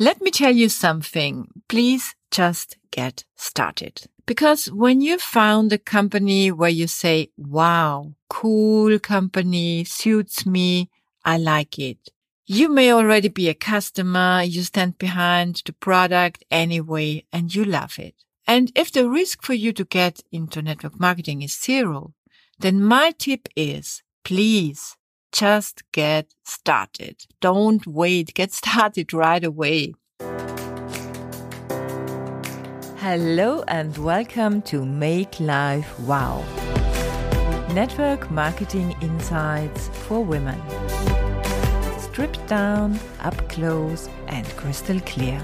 Let me tell you something. Please just get started. Because when you found a company where you say, wow, cool company, suits me, I like it. You may already be a customer, you stand behind the product anyway, and you love it. And if the risk for you to get into network marketing is zero, then my tip is please just get started. Don't wait. Get started right away. Hello and welcome to Make Life Wow. Network Marketing Insights for Women. Stripped down, up close, and crystal clear.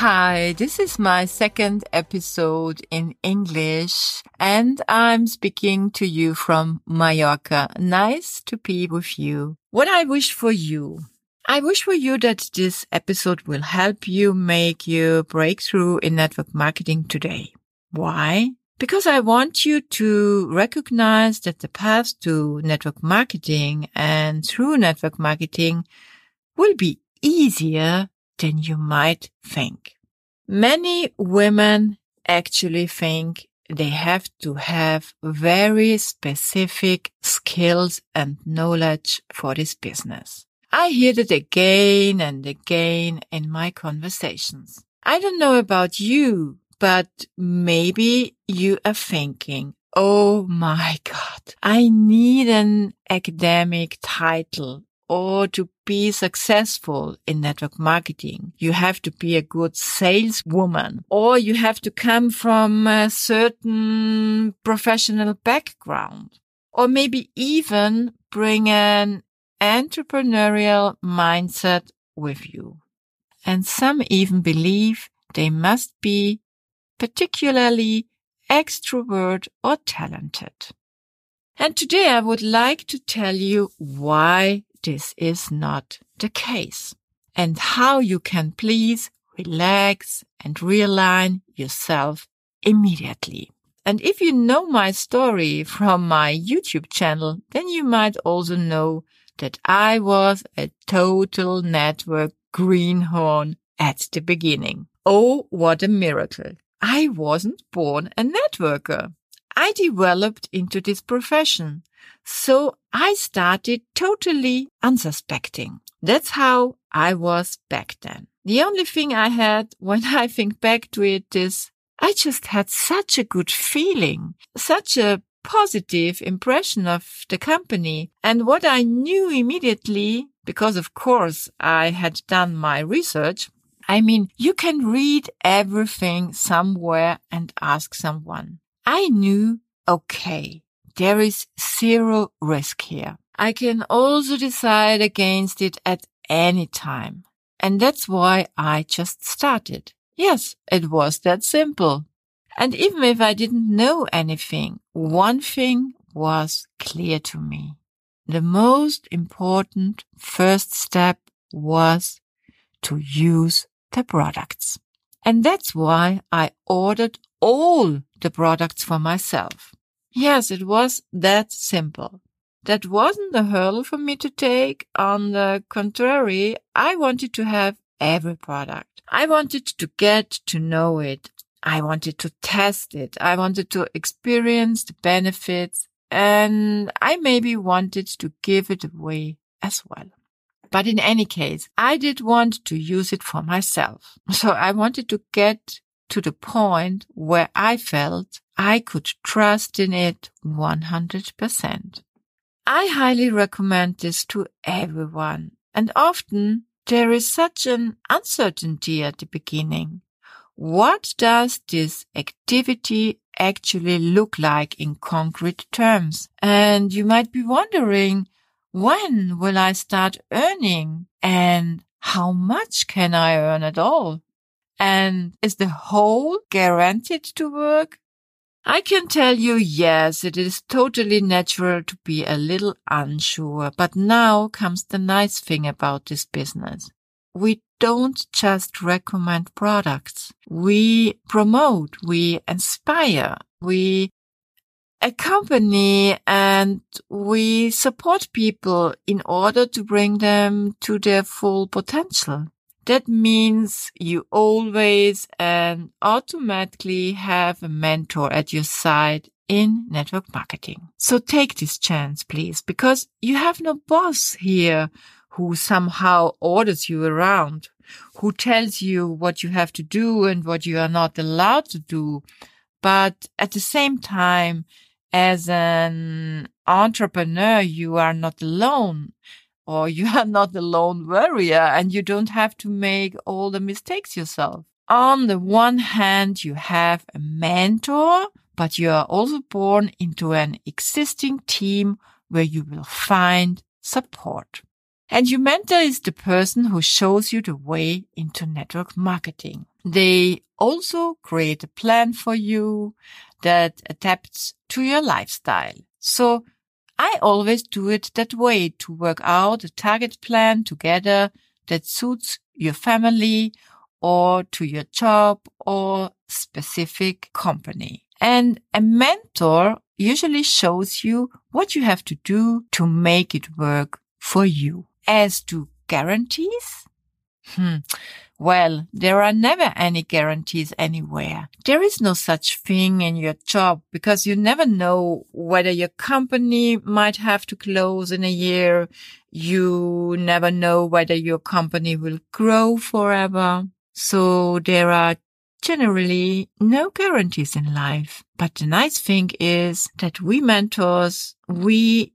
Hi, this is my second episode in English and I'm speaking to you from Mallorca. Nice to be with you. What I wish for you. I wish for you that this episode will help you make your breakthrough in network marketing today. Why? Because I want you to recognize that the path to network marketing and through network marketing will be easier than you might think. Many women actually think they have to have very specific skills and knowledge for this business. I hear that again and again in my conversations. I don't know about you, but maybe you are thinking, Oh my God, I need an academic title or to be successful in network marketing, you have to be a good saleswoman or you have to come from a certain professional background or maybe even bring an entrepreneurial mindset with you. And some even believe they must be particularly extrovert or talented. And today I would like to tell you why this is not the case and how you can please relax and realign yourself immediately. And if you know my story from my YouTube channel, then you might also know that I was a total network greenhorn at the beginning. Oh, what a miracle. I wasn't born a networker. I developed into this profession so I started totally unsuspecting. That's how I was back then. The only thing I had when I think back to it is I just had such a good feeling, such a positive impression of the company. And what I knew immediately, because of course I had done my research. I mean, you can read everything somewhere and ask someone. I knew, okay, there is zero risk here. I can also decide against it at any time. And that's why I just started. Yes, it was that simple. And even if I didn't know anything, one thing was clear to me. The most important first step was to use the products. And that's why I ordered all the products for myself. Yes, it was that simple. That wasn't a hurdle for me to take. On the contrary, I wanted to have every product. I wanted to get to know it. I wanted to test it. I wanted to experience the benefits and I maybe wanted to give it away as well. But in any case, I did want to use it for myself. So I wanted to get to the point where I felt I could trust in it 100%. I highly recommend this to everyone. And often there is such an uncertainty at the beginning. What does this activity actually look like in concrete terms? And you might be wondering, when will I start earning? And how much can I earn at all? And is the whole guaranteed to work? I can tell you, yes, it is totally natural to be a little unsure, but now comes the nice thing about this business. We don't just recommend products. We promote, we inspire, we accompany and we support people in order to bring them to their full potential. That means you always and automatically have a mentor at your side in network marketing. So take this chance, please, because you have no boss here who somehow orders you around, who tells you what you have to do and what you are not allowed to do. But at the same time, as an entrepreneur, you are not alone or you are not a lone warrior and you don't have to make all the mistakes yourself. On the one hand, you have a mentor, but you are also born into an existing team where you will find support. And your mentor is the person who shows you the way into network marketing. They also create a plan for you that adapts to your lifestyle. So I always do it that way to work out a target plan together that suits your family or to your job or specific company. And a mentor usually shows you what you have to do to make it work for you. As to guarantees, hmm, well, there are never any guarantees anywhere. There is no such thing in your job because you never know whether your company might have to close in a year. You never know whether your company will grow forever. So there are generally no guarantees in life. But the nice thing is that we mentors, we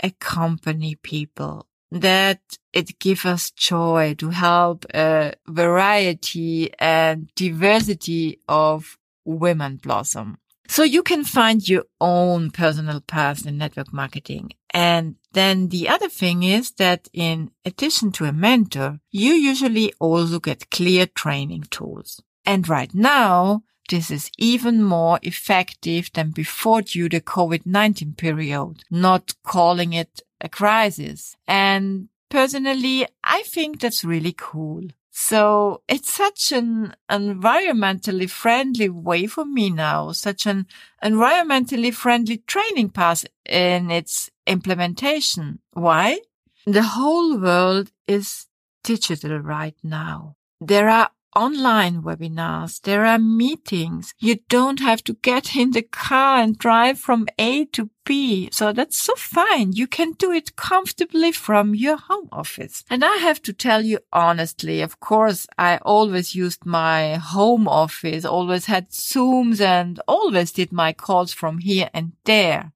accompany people that it gives us joy to help a variety and diversity of women blossom. So you can find your own personal path in network marketing. And then the other thing is that in addition to a mentor, you usually also get clear training tools. And right now, this is even more effective than before due to COVID-19 period, not calling it a crisis. And personally, I think that's really cool. So it's such an environmentally friendly way for me now, such an environmentally friendly training path in its implementation. Why? The whole world is digital right now. There are online webinars. There are meetings. You don't have to get in the car and drive from A to B. So that's so fine. You can do it comfortably from your home office. And I have to tell you honestly, of course, I always used my home office, always had Zooms and always did my calls from here and there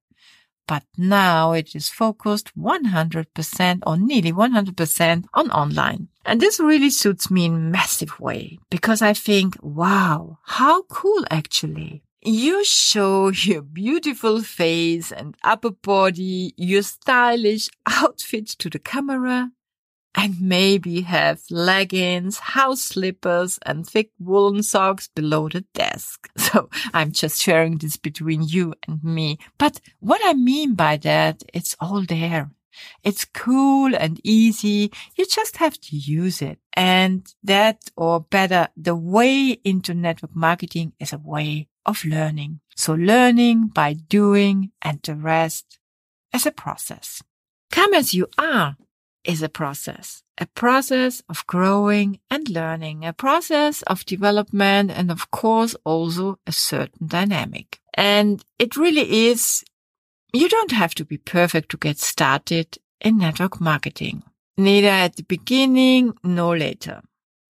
but now it is focused 100% or nearly 100% on online. And this really suits me in massive way because I think, wow, how cool actually. You show your beautiful face and upper body, your stylish outfit to the camera and maybe have leggings, house slippers and thick woolen socks below the desk. So I'm just sharing this between you and me. But what I mean by that, it's all there. It's cool and easy. You just have to use it. And that, or better, the way into network marketing is a way of learning. So learning by doing and the rest as a process. Come as you are is a process, a process of growing and learning, a process of development, and of course also a certain dynamic. And it really is, you don't have to be perfect to get started in network marketing, neither at the beginning nor later.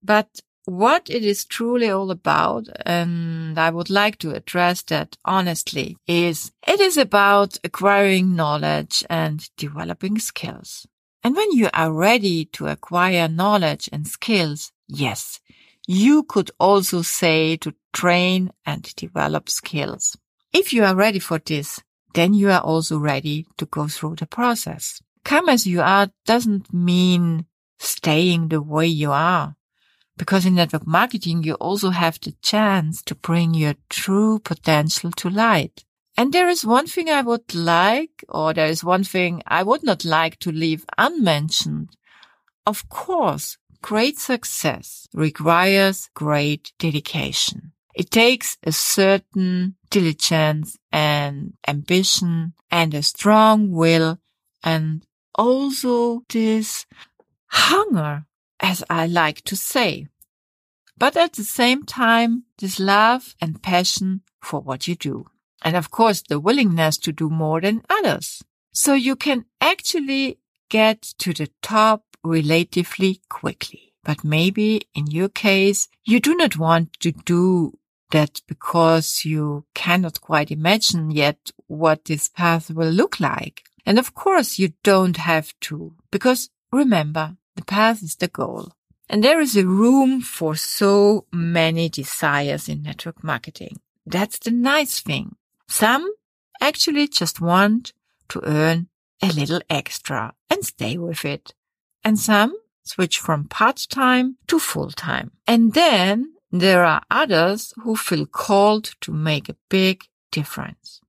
But what it is truly all about, and I would like to address that honestly, is it is about acquiring knowledge and developing skills. And when you are ready to acquire knowledge and skills, yes, you could also say to train and develop skills. If you are ready for this, then you are also ready to go through the process. Come as you are doesn't mean staying the way you are. Because in network marketing, you also have the chance to bring your true potential to light. And there is one thing I would like, or there is one thing I would not like to leave unmentioned. Of course, great success requires great dedication. It takes a certain diligence and ambition and a strong will and also this hunger, as I like to say. But at the same time, this love and passion for what you do. And of course, the willingness to do more than others. So you can actually get to the top relatively quickly. But maybe in your case, you do not want to do that because you cannot quite imagine yet what this path will look like. And of course you don't have to because remember the path is the goal. And there is a room for so many desires in network marketing. That's the nice thing. Some actually just want to earn a little extra and stay with it. And some switch from part-time to full-time. And then there are others who feel called to make a big difference.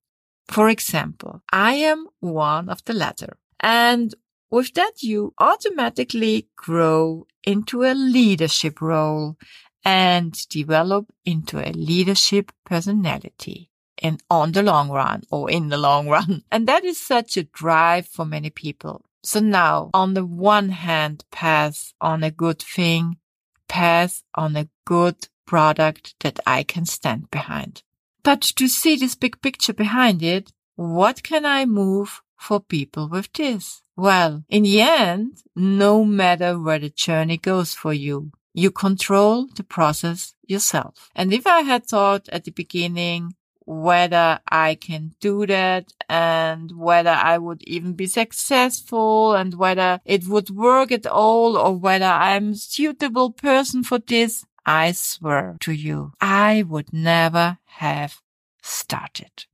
For example, I am one of the latter. And with that, you automatically grow into a leadership role and develop into a leadership personality and on the long run or in the long run. And that is such a drive for many people. So now on the one hand, pass on a good thing, pass on a good product that I can stand behind. But to see this big picture behind it, what can I move for people with this? Well, in the end, no matter where the journey goes for you, you control the process yourself. And if I had thought at the beginning whether I can do that and whether I would even be successful and whether it would work at all or whether I'm a suitable person for this, I swear to you, I would never have started.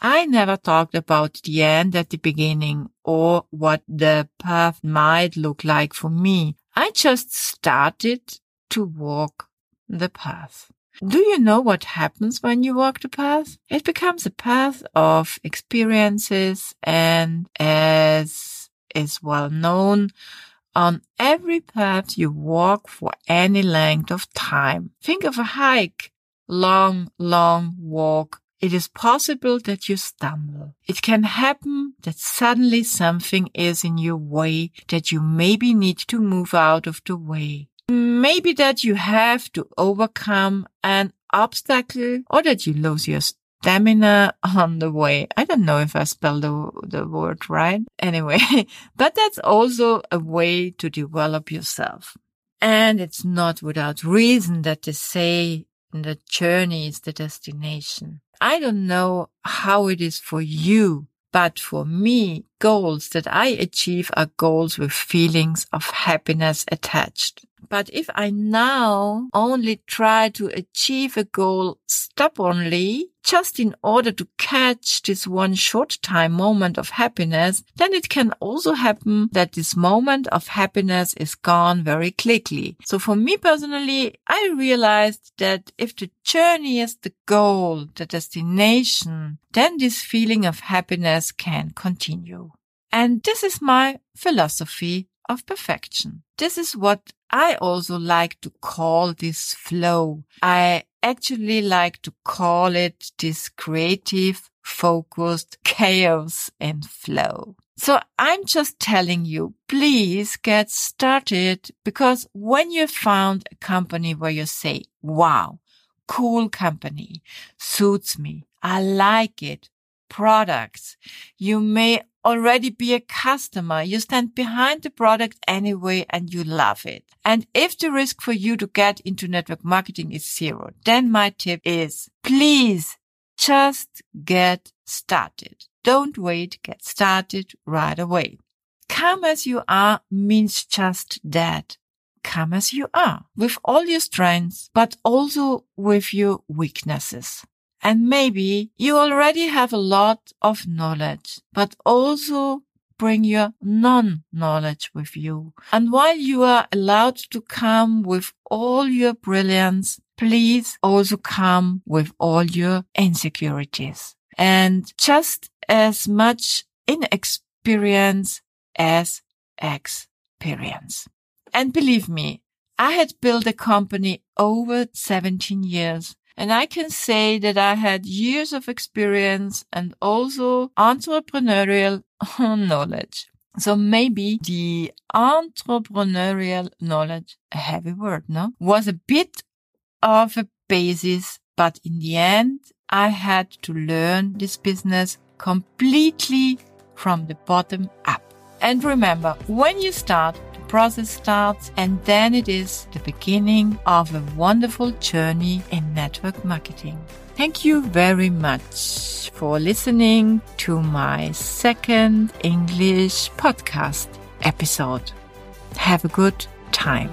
I never talked about the end at the beginning or what the path might look like for me. I just started to walk the path. Do you know what happens when you walk the path? It becomes a path of experiences and as is well known, on every path you walk for any length of time. Think of a hike, long, long walk. It is possible that you stumble. It can happen that suddenly something is in your way that you maybe need to move out of the way. Maybe that you have to overcome an obstacle or that you lose your stamina on the way. I don't know if I spelled the, the word right. Anyway, but that's also a way to develop yourself. And it's not without reason that they say the journey is the destination. I don't know how it is for you, but for me, goals that I achieve are goals with feelings of happiness attached. But if I now only try to achieve a goal stubbornly, just in order to catch this one short time moment of happiness, then it can also happen that this moment of happiness is gone very quickly. So for me personally, I realized that if the journey is the goal, the destination, then this feeling of happiness can continue. And this is my philosophy of perfection. This is what I also like to call this flow. I actually like to call it this creative, focused chaos and flow. So I'm just telling you, please get started because when you found a company where you say, wow, cool company, suits me, I like it, products, you may already be a customer. You stand behind the product anyway and you love it. And if the risk for you to get into network marketing is zero, then my tip is please just get started. Don't wait. Get started right away. Come as you are means just that. Come as you are with all your strengths, but also with your weaknesses. And maybe you already have a lot of knowledge, but also bring your non-knowledge with you. And while you are allowed to come with all your brilliance, please also come with all your insecurities and just as much inexperience as experience. And believe me, I had built a company over 17 years And I can say that I had years of experience and also entrepreneurial knowledge. So maybe the entrepreneurial knowledge, a heavy word, no, was a bit of a basis, but in the end, I had to learn this business completely from the bottom up. And remember, when you start, process starts and then it is the beginning of a wonderful journey in network marketing. Thank you very much for listening to my second English podcast episode. Have a good time.